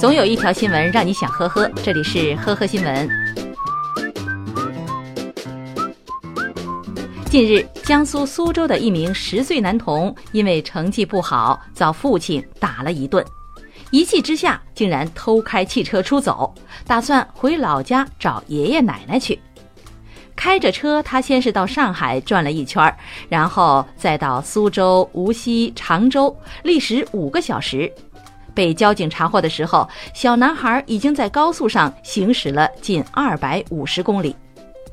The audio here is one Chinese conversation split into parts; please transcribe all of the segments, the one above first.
总有一条新闻让你想呵呵，这里是呵呵新闻。近日，江苏苏州的一名十岁男童因为成绩不好，遭父亲打了一顿，一气之下竟然偷开汽车出走，打算回老家找爷爷奶奶去。开着车，他先是到上海转了一圈，然后再到苏州、无锡、常州，历时五个小时。被交警查获的时候，小男孩已经在高速上行驶了近二百五十公里。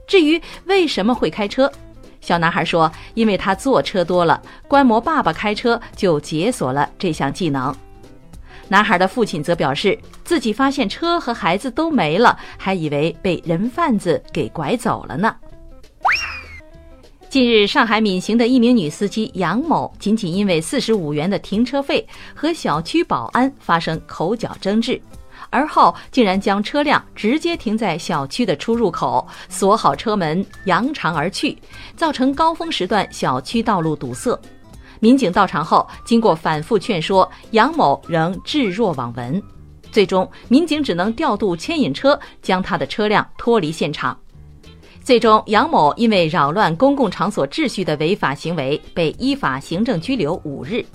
至于为什么会开车，小男孩说：“因为他坐车多了，观摩爸爸开车就解锁了这项技能。”男孩的父亲则表示，自己发现车和孩子都没了，还以为被人贩子给拐走了呢。近日，上海闵行的一名女司机杨某，仅仅因为四十五元的停车费和小区保安发生口角争执，而后竟然将车辆直接停在小区的出入口，锁好车门，扬长而去，造成高峰时段小区道路堵塞。民警到场后，经过反复劝说，杨某仍置若罔闻。最终，民警只能调度牵引车，将他的车辆脱离现场。最终，杨某因为扰乱公共场所秩序的违法行为，被依法行政拘留五日。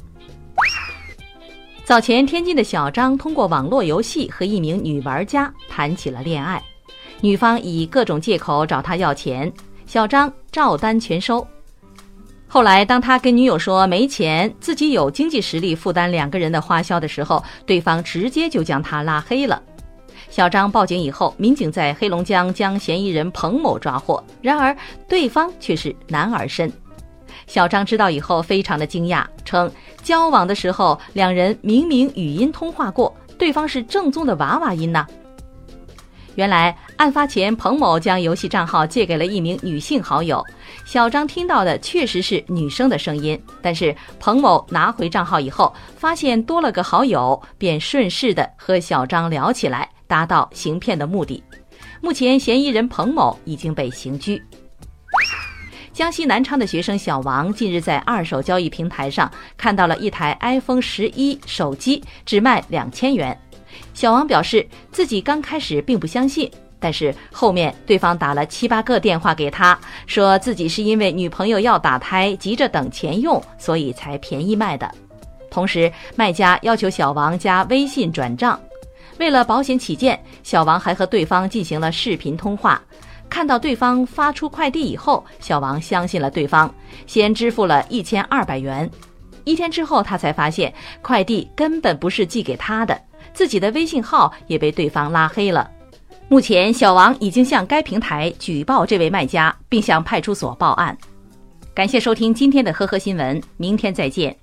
早前，天津的小张通过网络游戏和一名女玩家谈起了恋爱，女方以各种借口找他要钱，小张照单全收。后来，当他跟女友说没钱，自己有经济实力负担两个人的花销的时候，对方直接就将他拉黑了。小张报警以后，民警在黑龙江将嫌疑人彭某抓获，然而对方却是男儿身。小张知道以后非常的惊讶，称交往的时候两人明明语音通话过，对方是正宗的娃娃音呢。原来，案发前，彭某将游戏账号借给了一名女性好友，小张听到的确实是女生的声音。但是，彭某拿回账号以后，发现多了个好友，便顺势的和小张聊起来，达到行骗的目的。目前，嫌疑人彭某已经被刑拘。江西南昌的学生小王近日在二手交易平台上看到了一台 iPhone 十一手机，只卖两千元。小王表示，自己刚开始并不相信，但是后面对方打了七八个电话给他，说自己是因为女朋友要打胎，急着等钱用，所以才便宜卖的。同时，卖家要求小王加微信转账。为了保险起见，小王还和对方进行了视频通话。看到对方发出快递以后，小王相信了对方，先支付了一千二百元。一天之后，他才发现快递根本不是寄给他的。自己的微信号也被对方拉黑了。目前，小王已经向该平台举报这位卖家，并向派出所报案。感谢收听今天的呵呵新闻，明天再见。